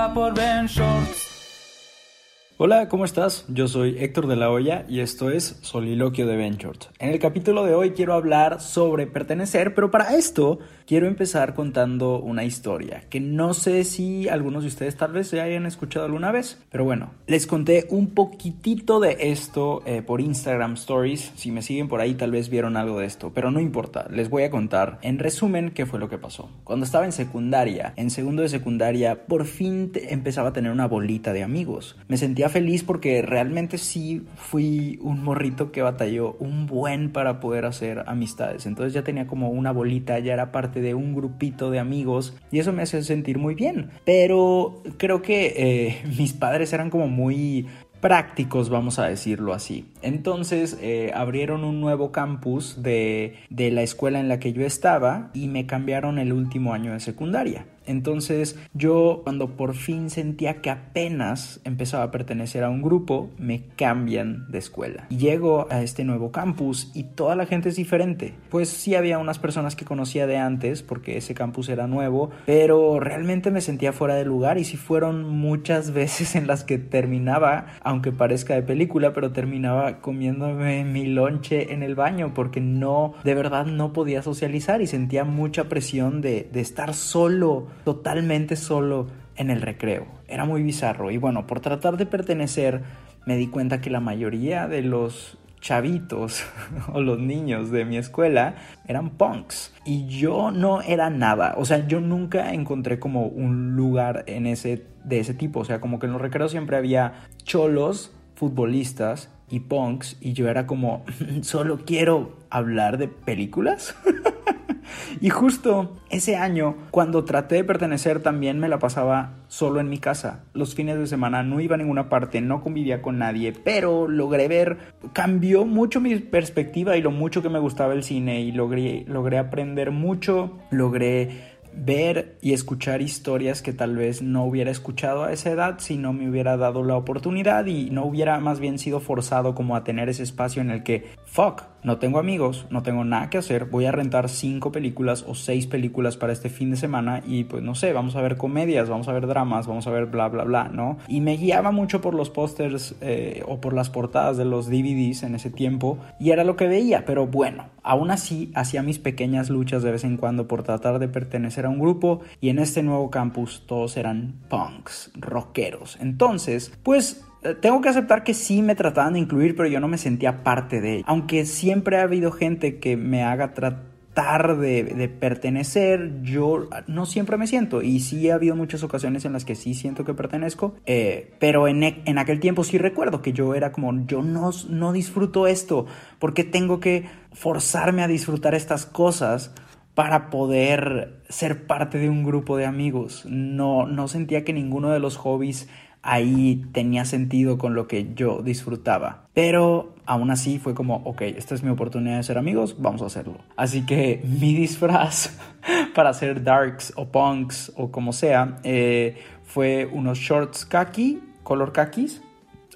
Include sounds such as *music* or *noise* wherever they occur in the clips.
vine acá por Ben Shorts. Hola, ¿cómo estás? Yo soy Héctor de la Hoya y esto es Soliloquio de Ventures. En el capítulo de hoy quiero hablar sobre pertenecer, pero para esto quiero empezar contando una historia que no sé si algunos de ustedes tal vez se hayan escuchado alguna vez, pero bueno, les conté un poquitito de esto eh, por Instagram Stories. Si me siguen por ahí tal vez vieron algo de esto, pero no importa, les voy a contar en resumen qué fue lo que pasó. Cuando estaba en secundaria, en segundo de secundaria, por fin empezaba a tener una bolita de amigos. Me sentía feliz porque realmente sí fui un morrito que batalló un buen para poder hacer amistades. Entonces ya tenía como una bolita, ya era parte de un grupito de amigos y eso me hace sentir muy bien. Pero creo que eh, *laughs* mis padres eran como muy prácticos, vamos a decirlo así. Entonces eh, abrieron un nuevo campus de, de la escuela en la que yo estaba y me cambiaron el último año de secundaria. Entonces yo cuando por fin sentía que apenas empezaba a pertenecer a un grupo, me cambian de escuela. Llego a este nuevo campus y toda la gente es diferente. Pues sí había unas personas que conocía de antes porque ese campus era nuevo, pero realmente me sentía fuera de lugar y sí fueron muchas *laughs* veces en las que terminaba, aunque parezca de película, pero terminaba comiéndome mi lonche en el baño porque no, de verdad no podía socializar y sentía mucha presión de, de estar solo totalmente solo en el recreo. Era muy bizarro. Y bueno, por tratar de pertenecer me di cuenta que la mayoría de los chavitos *laughs* o los niños de mi escuela eran punks. Y yo no era nada, o sea, yo nunca encontré como un lugar en ese de ese tipo, o sea, como que en los recreos siempre había cholos, futbolistas y punks. Y yo era como *laughs* solo quiero hablar de películas. *laughs* Y justo ese año, cuando traté de pertenecer, también me la pasaba solo en mi casa. Los fines de semana no iba a ninguna parte, no convivía con nadie, pero logré ver, cambió mucho mi perspectiva y lo mucho que me gustaba el cine y logré, logré aprender mucho, logré ver y escuchar historias que tal vez no hubiera escuchado a esa edad si no me hubiera dado la oportunidad y no hubiera más bien sido forzado como a tener ese espacio en el que, fuck, no tengo amigos, no tengo nada que hacer, voy a rentar cinco películas o seis películas para este fin de semana y pues no sé, vamos a ver comedias, vamos a ver dramas, vamos a ver bla bla bla, ¿no? Y me guiaba mucho por los pósters eh, o por las portadas de los DVDs en ese tiempo y era lo que veía, pero bueno, aún así hacía mis pequeñas luchas de vez en cuando por tratar de pertenecer a un grupo y en este nuevo campus todos eran punks, rockeros. Entonces, pues tengo que aceptar que sí me trataban de incluir, pero yo no me sentía parte de él. Aunque siempre ha habido gente que me haga tratar de, pertenecer, yo no siempre me siento. Y sí ha habido muchas ocasiones en las que sí siento que pertenezco. Eh, pero en, en, aquel tiempo sí recuerdo que yo era como, yo no, no disfruto esto. porque tengo que forzarme a disfrutar estas cosas? para poder ser parte de un grupo de amigos. No, no sentía que ninguno de los hobbies ahí tenía sentido con lo que yo disfrutaba. Pero aún así fue como, ok, esta es mi oportunidad de ser amigos, vamos a hacerlo. Así que *laughs* mi disfraz *laughs* para hacer darks o punks o como sea eh, fue unos shorts kaki, color kakis.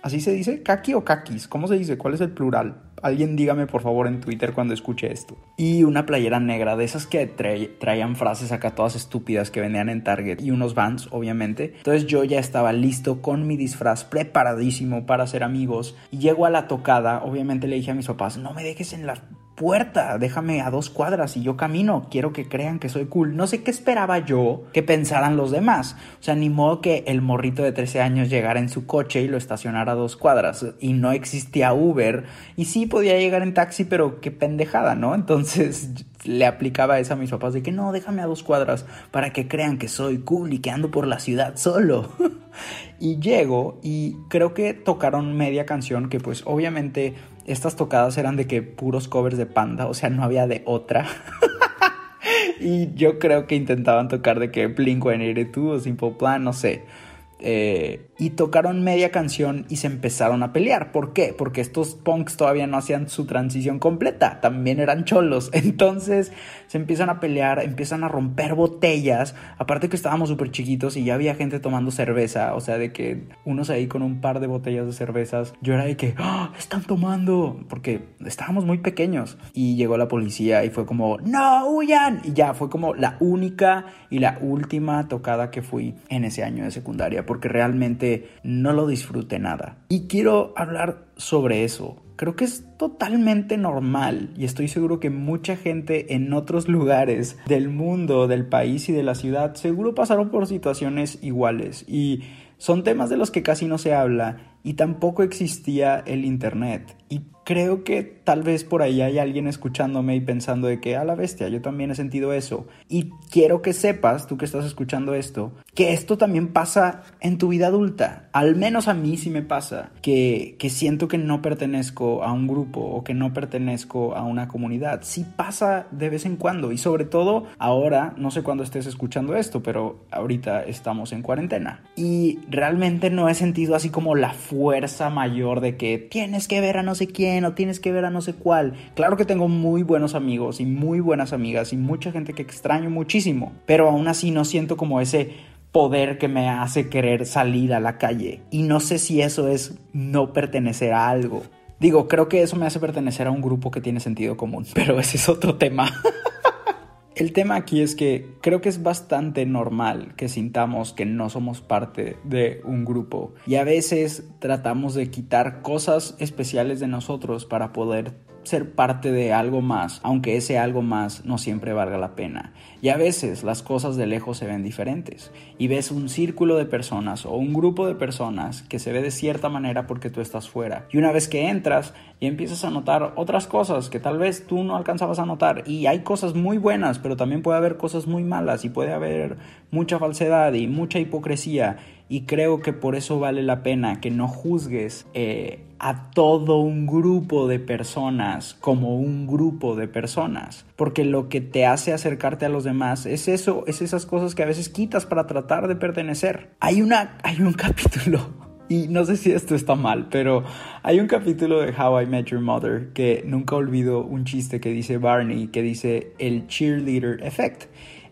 ¿Así se dice? ¿Kaki o kakis? ¿Cómo se dice? ¿Cuál es el plural? Alguien dígame por favor en Twitter cuando escuche esto. Y una playera negra, de esas que traían frases acá todas estúpidas que vendían en Target. Y unos vans, obviamente. Entonces yo ya estaba listo con mi disfraz, preparadísimo para ser amigos. Y llego a la tocada, obviamente le dije a mis papás, no me dejes en la puerta, déjame a dos cuadras y yo camino, quiero que crean que soy cool. No sé qué esperaba yo que pensaran los demás. O sea, ni modo que el morrito de 13 años llegara en su coche y lo estacionara a dos cuadras y no existía Uber. Y sí podía llegar en taxi, pero qué pendejada, ¿no? Entonces *laughs* le aplicaba eso a mis papás de que no, déjame a dos cuadras para que crean que soy cool y que ando por la ciudad solo. *laughs* y llego y creo que tocaron media canción que pues obviamente estas tocadas eran de que puros covers de Panda, o sea, no había de otra. *laughs* y yo creo que intentaban tocar de que Blink-182 o Simple Plan, no sé. Eh, y tocaron media canción y se empezaron a pelear. ¿Por qué? Porque estos punks todavía no hacían su transición completa, también eran cholos. *laughs* Entonces se empiezan a pelear, empiezan a romper botellas. Aparte que estábamos súper chiquitos y ya había gente tomando cerveza, o sea, de que unos ahí con un par de botellas de cervezas, yo era de que, ¡Ah, están tomando, porque estábamos muy pequeños. Y llegó la policía y fue como, no, huyan. Y ya fue como la única y la última tocada que fui en ese año de secundaria, porque realmente no lo disfrute nada. Y quiero hablar sobre eso. Creo que es totalmente normal y estoy seguro que mucha gente en otros lugares del mundo, del país y de la ciudad seguro pasaron por situaciones iguales y son temas de los que casi no se habla y tampoco existía el Internet. Y creo que tal vez por ahí hay alguien escuchándome y pensando de que a la bestia, yo también he sentido eso. Y quiero que sepas, tú que estás escuchando esto, que esto también pasa en tu vida adulta. Al menos a mí sí me pasa, que, que siento que no pertenezco a un grupo o que no pertenezco a una comunidad. Sí pasa de vez en cuando y sobre todo ahora, no sé cuándo estés escuchando esto, pero ahorita estamos en cuarentena. Y realmente no he sentido así como la fuerza mayor de que tienes que ver a no sé quién o tienes que ver a no sé cuál. Claro que tengo muy buenos amigos y muy buenas amigas y mucha gente que extraño muchísimo, pero aún así no siento como ese poder que me hace querer salir a la calle. Y no sé si eso es no pertenecer a algo. Digo, creo que eso me hace pertenecer a un grupo que tiene sentido común, *laughs* pero ese es otro tema. *laughs* El tema aquí es que creo que es bastante normal que sintamos que no somos parte de un grupo y a veces tratamos de quitar cosas especiales de nosotros para poder ser parte de algo más, aunque ese algo más no siempre valga la pena. Y a veces las cosas de lejos se ven diferentes. Y ves un círculo de personas o un grupo de personas que se ve de cierta manera porque tú estás fuera. Y una vez que entras y empiezas a notar otras cosas que tal vez tú no alcanzabas a notar. Y hay cosas muy buenas, pero también puede haber cosas muy malas y puede haber mucha falsedad y mucha hipocresía. Y creo que por eso vale la pena que no juzgues eh, a todo un grupo de personas como un grupo de personas, porque lo que te hace acercarte a los demás es eso, es esas cosas que a veces quitas para tratar de pertenecer. Hay una hay un *laughs* capítulo y no sé si esto está mal, pero hay un capítulo de How I Met Your Mother que nunca olvido un chiste que dice Barney, que dice el cheerleader effect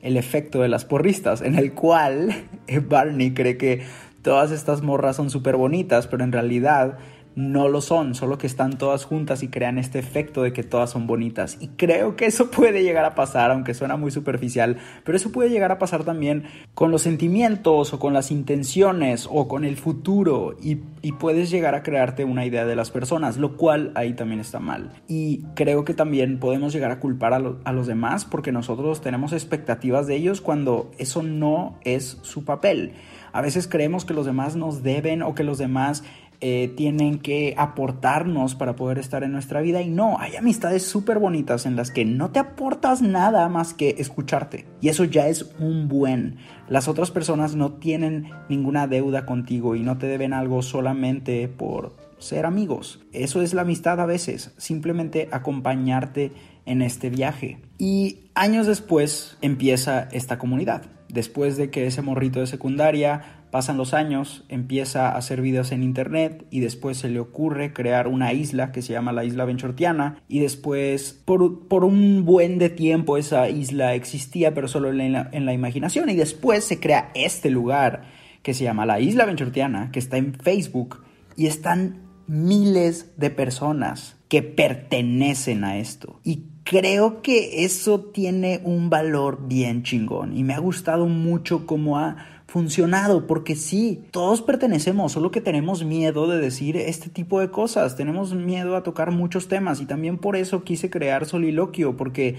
el efecto de las porristas, en el cual *laughs* Barney cree que todas estas morras son súper bonitas, pero en realidad no lo son, solo que están todas juntas y crean este efecto de que todas son bonitas. Y creo que eso puede llegar a pasar, aunque suena muy superficial, pero eso puede llegar a pasar también con los sentimientos o con las intenciones o con el futuro y, puedes llegar a crearte una idea de las personas, lo cual ahí también está mal. Y creo que también podemos llegar a culpar a, los demás porque nosotros tenemos expectativas de ellos cuando eso no es su papel. A veces creemos que los demás nos deben o que los demás eh, tienen que aportarnos para poder estar en nuestra vida y no, hay amistades súper bonitas en las que no te aportas nada más que escucharte y eso ya es un buen. Las otras personas no tienen ninguna deuda contigo y no te deben algo solamente por ser amigos. Eso es la amistad a veces, simplemente acompañarte en este viaje. Y años después empieza esta comunidad. Después de que ese morrito de secundaria Pasan los años, empieza a hacer videos en internet y después se le ocurre crear una isla que se llama la isla Benchortiana y después por, por un buen de tiempo esa isla existía pero solo en la, en la imaginación. Y después se crea este lugar que se llama la isla Benchortiana que está en Facebook y están miles de personas que pertenecen a esto. Y creo que eso tiene un valor bien chingón. Y me ha gustado mucho cómo ha funcionado, porque sí, todos pertenecemos, solo que tenemos miedo de decir este tipo de cosas, tenemos miedo a tocar muchos temas y también por eso quise crear Soliloquio, porque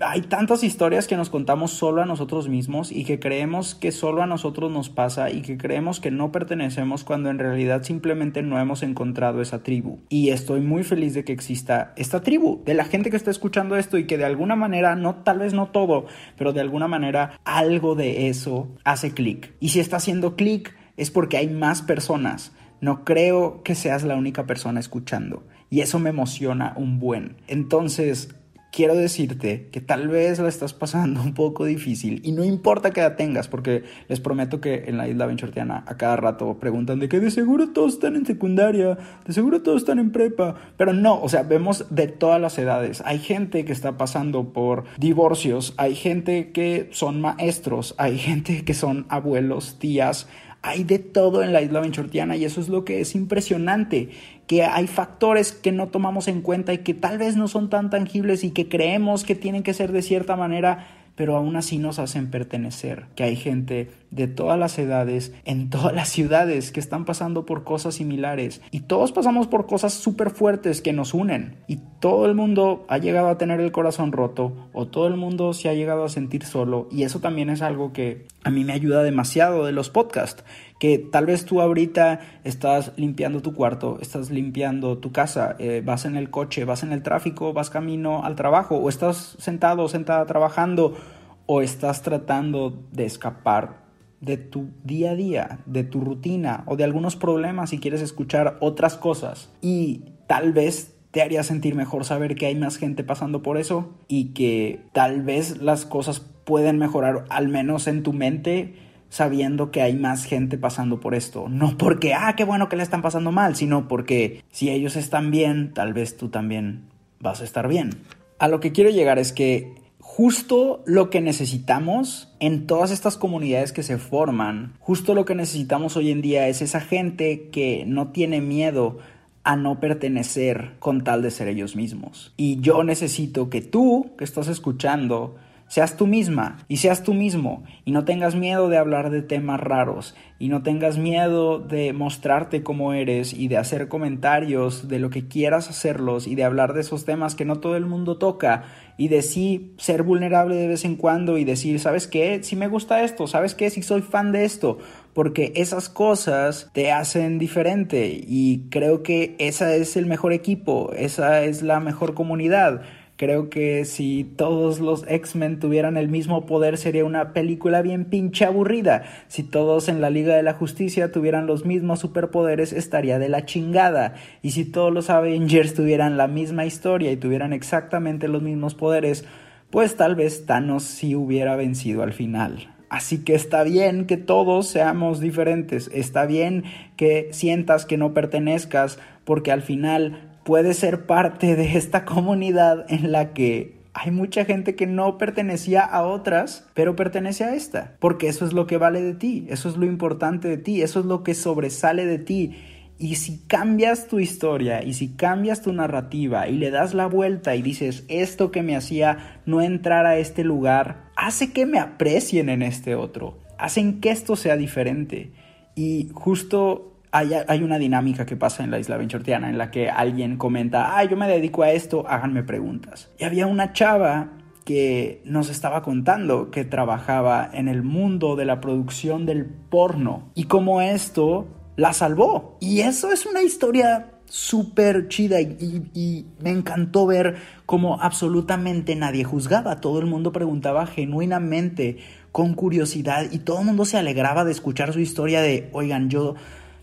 hay tantas historias que nos contamos solo a nosotros mismos y que creemos que solo a nosotros nos pasa y que creemos que no pertenecemos cuando en realidad simplemente no hemos encontrado esa tribu. Y estoy muy feliz de que exista esta tribu, de la gente que está escuchando esto y que de alguna manera, no tal vez no todo, pero de alguna manera algo de eso hace clic. Y si está haciendo clic es porque hay más personas. No creo que seas la única persona escuchando. Y eso me emociona un buen. Entonces, quiero decirte que tal vez la estás pasando un poco difícil y no importa qué edad tengas, porque les prometo que en la isla Benchortiana a cada rato preguntan de que de seguro todos están en secundaria, de seguro todos están en prepa, pero no, o sea, vemos de todas las edades. Hay gente que está pasando por divorcios, hay gente que son maestros, hay gente que son abuelos, tías, hay de todo en la isla Benchortiana y eso es lo que es impresionante, que hay factores que no tomamos en cuenta y que tal vez no son tan tangibles y que creemos que tienen que ser de cierta manera pero aún así nos hacen pertenecer, que hay gente de todas las edades, en todas las ciudades, que están pasando por cosas similares. Y todos pasamos por cosas súper fuertes que nos unen. Y todo el mundo ha llegado a tener el corazón roto o todo el mundo se ha llegado a sentir solo. Y eso también es algo que a mí me ayuda demasiado de los podcasts que tal vez tú ahorita estás limpiando tu cuarto, estás limpiando tu casa, eh, vas en el coche, vas en el tráfico, vas camino al trabajo, o estás sentado o sentada trabajando, o estás tratando de escapar de tu día a día, de tu rutina o de algunos problemas y quieres escuchar otras cosas. Y tal vez te haría sentir mejor saber que hay más gente pasando por eso y que tal vez las cosas pueden mejorar al menos en tu mente sabiendo que hay más gente pasando por esto. No porque, ah, qué bueno que le están pasando mal, sino porque si ellos están bien, tal vez tú también vas a estar bien. A lo que quiero llegar es que justo lo que necesitamos en todas estas comunidades que se forman, justo lo que necesitamos hoy en día es esa gente que no tiene miedo a no pertenecer con tal de ser ellos mismos. Y yo necesito que tú, que estás escuchando, seas tú misma y seas tú mismo y no tengas miedo de hablar de temas raros y no tengas miedo de mostrarte como eres y de hacer comentarios de lo que quieras hacerlos y de hablar de esos temas que no todo el mundo toca y de sí ser vulnerable de vez en cuando y decir, ¿sabes qué? Si me gusta esto, ¿sabes qué? Si soy fan de esto, porque esas cosas te hacen diferente y creo que esa es el mejor equipo, esa es la mejor comunidad Creo que si todos los X-Men tuvieran el mismo poder sería una película bien pinche aburrida. Si todos en la Liga de la Justicia tuvieran los mismos superpoderes estaría de la chingada. Y si todos los Avengers tuvieran la misma historia y tuvieran exactamente los mismos poderes, pues tal vez Thanos sí hubiera vencido al final. Así que está bien que todos seamos diferentes, está bien que sientas que no pertenezcas, porque al final puedes ser parte de esta *laughs* comunidad en la que hay mucha gente que no pertenecía a otras, pero pertenece a esta, porque eso es lo que vale de ti, eso es lo importante de ti, eso es lo que sobresale de ti. Y si cambias tu historia y si cambias tu narrativa y le das la vuelta y dices, esto que me hacía no entrar a este lugar, hace que me aprecien en este otro, hacen que esto sea diferente. Y justo hay, una dinámica que pasa en la isla Benchortiana en la que alguien comenta, ah, yo me dedico a esto, háganme preguntas. Y había una chava que nos estaba contando que trabajaba en el mundo de la producción del porno y cómo esto la salvó. Y eso es una historia súper chida y, y, me encantó ver cómo absolutamente nadie juzgaba, todo el mundo preguntaba genuinamente, con curiosidad y todo el mundo se alegraba de escuchar su historia de, oigan, yo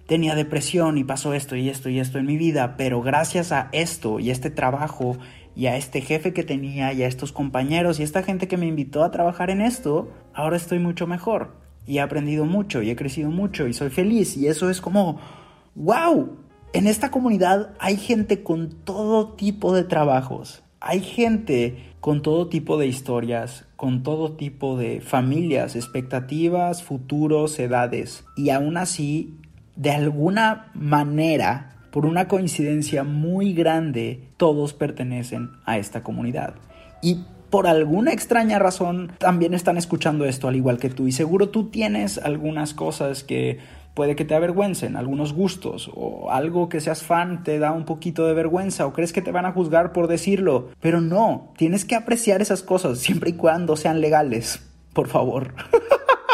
tenía depresión y pasó esto y esto y esto en mi vida, pero gracias a esto y este trabajo y a este jefe que tenía y a estos compañeros y a esta gente que me invitó a trabajar en esto, ahora estoy mucho mejor. Y he aprendido mucho y he crecido mucho y soy feliz. Y eso es como, wow, en esta comunidad hay gente con todo tipo de trabajos, hay gente con todo tipo de historias, con todo tipo de familias, expectativas, futuros, edades. Y aún así de alguna manera, por una coincidencia muy grande, todos pertenecen a esta comunidad. Y por alguna extraña razón también están escuchando esto al igual que tú y seguro tú tienes algunas cosas que puede que te avergüencen, algunos gustos o algo que seas fan te da un poquito de vergüenza o crees que te van a juzgar por decirlo, pero no, tienes que apreciar esas cosas siempre y cuando sean legales, por favor. *laughs*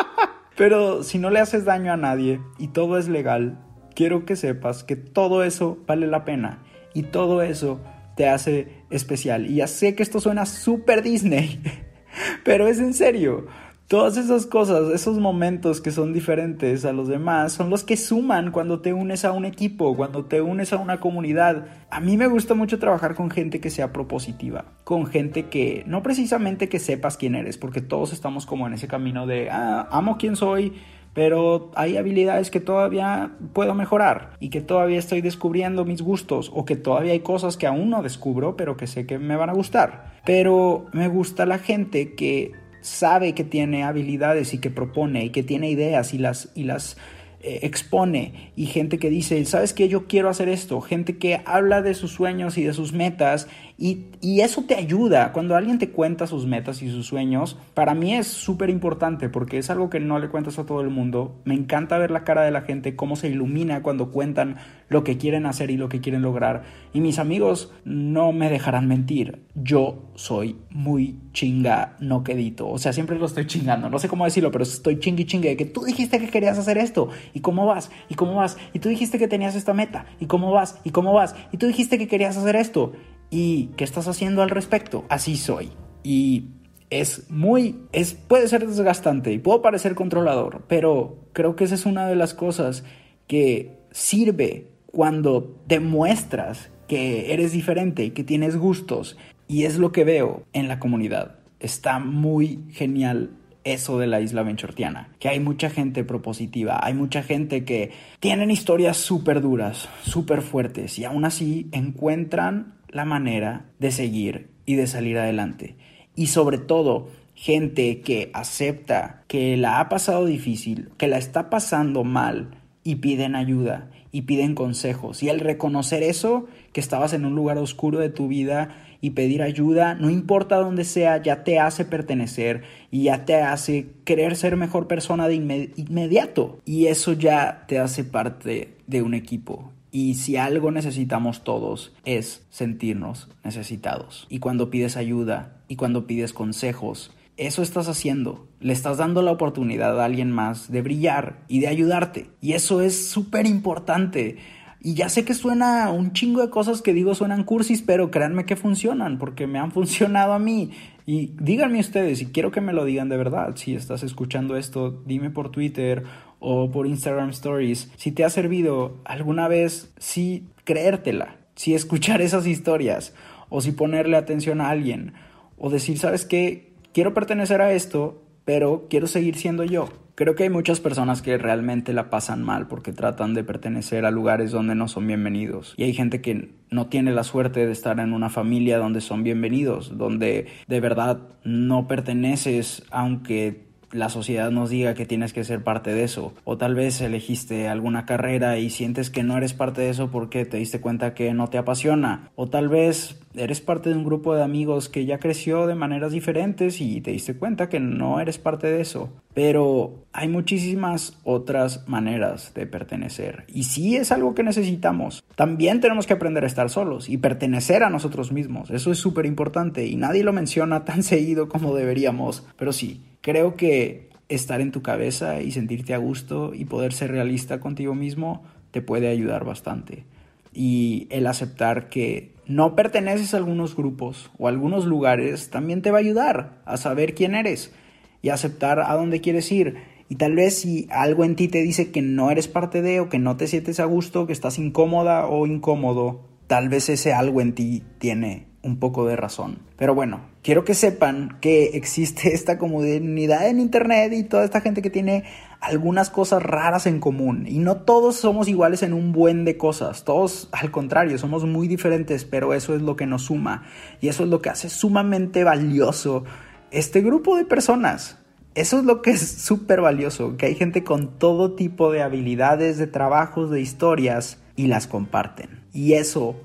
pero si no le haces daño a nadie y todo es legal, quiero que sepas que todo eso vale la pena y todo eso te hace especial. Y ya sé que esto suena súper Disney, *laughs* pero es en serio. Todas esas cosas, esos momentos que son diferentes a los demás, son los que suman cuando te unes a un equipo, cuando te unes a una comunidad. A mí me gusta mucho trabajar con gente que sea propositiva, con gente que no precisamente que sepas quién eres, porque todos estamos como en ese camino de, ah, amo quién soy, pero hay habilidades que todavía puedo mejorar y que todavía estoy descubriendo mis gustos o que todavía hay cosas que aún no descubro pero que sé que me van a gustar. Pero me gusta la gente que sabe que tiene habilidades y que propone y que tiene ideas y las, y las eh, expone y gente que dice, ¿sabes qué? Yo quiero hacer esto, gente que habla de sus sueños y de sus metas y, eso te ayuda. Cuando alguien te cuenta sus metas y sus sueños, para mí es súper importante porque es algo que no le cuentas a todo el mundo. Me encanta ver la cara de la gente, cómo se ilumina cuando cuentan lo que quieren hacer y lo que quieren lograr. Y mis amigos no me dejarán mentir. Yo soy muy chinga no quedito. O sea, siempre lo estoy chingando. No sé cómo decirlo, pero estoy chingui chingue de que tú dijiste que querías hacer esto. ¿Y cómo vas? ¿Y cómo vas? Y tú dijiste que tenías esta meta. ¿Y cómo vas? ¿Y cómo vas? Y tú dijiste que querías hacer esto. ¿Y qué estás haciendo al respecto? Así soy. Y es muy, es, puede ser desgastante y puedo parecer controlador, pero creo que esa es una de las cosas que sirve cuando demuestras que eres diferente y que tienes gustos. Y es lo que veo en la comunidad. Está muy genial eso de la isla benchortiana, que hay mucha gente propositiva, hay mucha gente que tienen historias súper duras, súper fuertes y aún así encuentran la manera de seguir y de salir adelante. Y sobre todo, gente que acepta que la ha pasado difícil, que la está pasando mal y piden ayuda y piden consejos. Y al reconocer eso, que estabas en un lugar oscuro de tu vida y pedir ayuda, no importa dónde sea, ya te hace pertenecer y ya te hace querer ser mejor persona de inmediato. Y eso ya te hace parte de un equipo. Y si algo necesitamos todos es sentirnos necesitados. Y cuando pides ayuda y cuando pides consejos, eso estás haciendo. Le estás dando la oportunidad a alguien más de brillar y de ayudarte. Y eso es súper importante. Y ya sé que suena un chingo de cosas que digo suenan cursis, pero créanme que funcionan, porque me han *laughs* funcionado a mí. Y díganme ustedes, y quiero que me lo digan de verdad, si estás escuchando esto, dime por Twitter o por Instagram Stories, si te ha servido alguna vez, si creértela, si escuchar *laughs* esas historias, o si ponerle atención a alguien, o decir, ¿sabes qué? Quiero pertenecer a esto, pero quiero seguir siendo yo. Creo que hay muchas personas que realmente la pasan mal porque tratan de pertenecer a lugares donde no son bienvenidos. Y hay gente que no tiene la suerte de estar en una familia donde son bienvenidos, donde de verdad no perteneces aunque la sociedad nos diga que tienes que ser parte de eso. O tal vez elegiste alguna carrera y sientes que no eres parte de eso porque te diste cuenta que no te apasiona. O tal vez eres parte de un grupo de amigos que ya creció de maneras diferentes y te diste cuenta que no eres parte de eso. Pero hay muchísimas otras maneras de pertenecer. Y si es algo que necesitamos. También tenemos que aprender a estar solos y pertenecer a nosotros mismos. Eso es súper importante y nadie lo menciona *laughs* tan seguido como deberíamos. Pero sí, Creo que estar en tu cabeza y sentirte a gusto y poder ser realista contigo mismo te puede ayudar bastante. Y el aceptar que no perteneces a algunos grupos o a algunos lugares también te va a ayudar a saber quién eres y aceptar a dónde quieres ir. Y tal vez si algo en ti te dice que no eres parte de o que no te sientes a gusto, que estás incómoda o incómodo, tal vez ese algo en ti tiene un poco de razón. Pero bueno, quiero que sepan que existe *laughs* esta comunidad en Internet y toda esta gente que tiene algunas cosas raras en común. Y no todos somos iguales en un buen de cosas. Todos, al contrario, somos muy diferentes, pero eso es lo que nos suma. Y eso es lo que hace sumamente valioso este grupo de personas. Eso es lo que es súper valioso, que hay gente con todo tipo de habilidades, de trabajos, de historias y las comparten. Y eso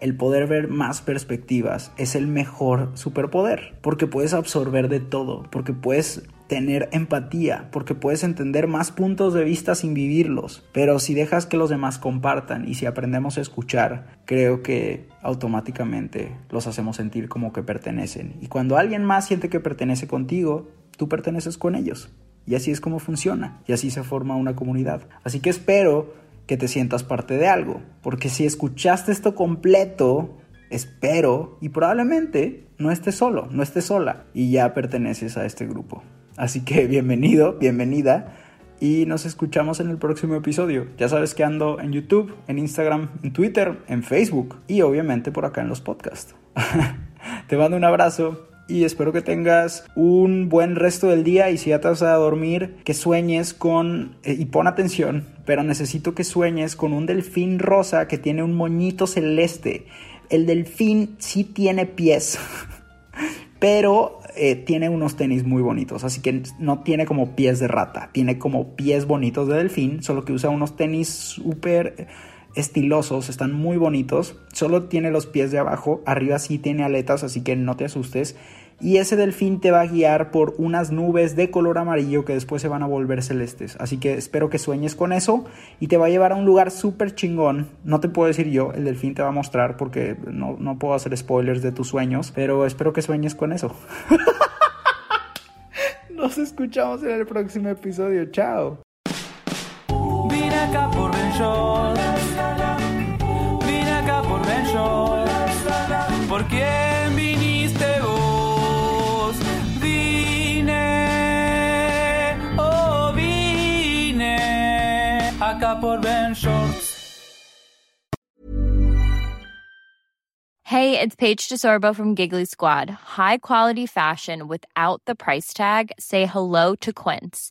el poder ver más perspectivas es el mejor superpoder, porque puedes absorber de todo, porque puedes tener empatía, porque puedes entender más puntos de vista sin vivirlos. Pero si dejas que los demás compartan y si aprendemos a escuchar, creo que automáticamente los hacemos sentir como que pertenecen. Y cuando alguien más siente que pertenece contigo, tú perteneces con ellos. Y así es como funciona. Y así se forma una comunidad. Así que espero que te sientas parte de algo. Porque si escuchaste esto completo, espero y probablemente no estés solo, no estés sola y ya perteneces a este grupo. Así que *laughs* bienvenido, bienvenida y nos escuchamos en el próximo episodio. Ya sabes que ando en YouTube, en Instagram, en Twitter, en Facebook y obviamente por acá en los podcasts. *laughs* Te mando un abrazo y espero que tengas un buen resto del día y si ya te vas a dormir, que sueñes con, eh, y pon atención, pero necesito que sueñes con un delfín rosa que tiene un moñito celeste. El delfín sí tiene pies, *laughs* pero eh, tiene unos tenis muy bonitos, así que no tiene como pies de rata, tiene como pies bonitos de delfín, solo que usa unos tenis súper estilosos, están muy bonitos, solo tiene los pies de abajo, arriba sí tiene aletas, así que no te asustes y ese delfín te va a guiar por unas nubes de color amarillo que después se van a volver celestes. Así que espero que sueñes con eso y te va a llevar a un lugar súper chingón. No te puedo decir yo, el delfín te va a mostrar porque no, no puedo hacer spoilers de tus sueños, pero espero que sueñes con eso. *laughs* Nos escuchamos en el próximo episodio. Chao. Acá por. ¿Por quién viniste vos? Vine, oh vine acá por Ben Shorts. Hey, it's Paige DeSorbo from Giggly Squad. High quality fashion without the price tag. Say hello to Quince.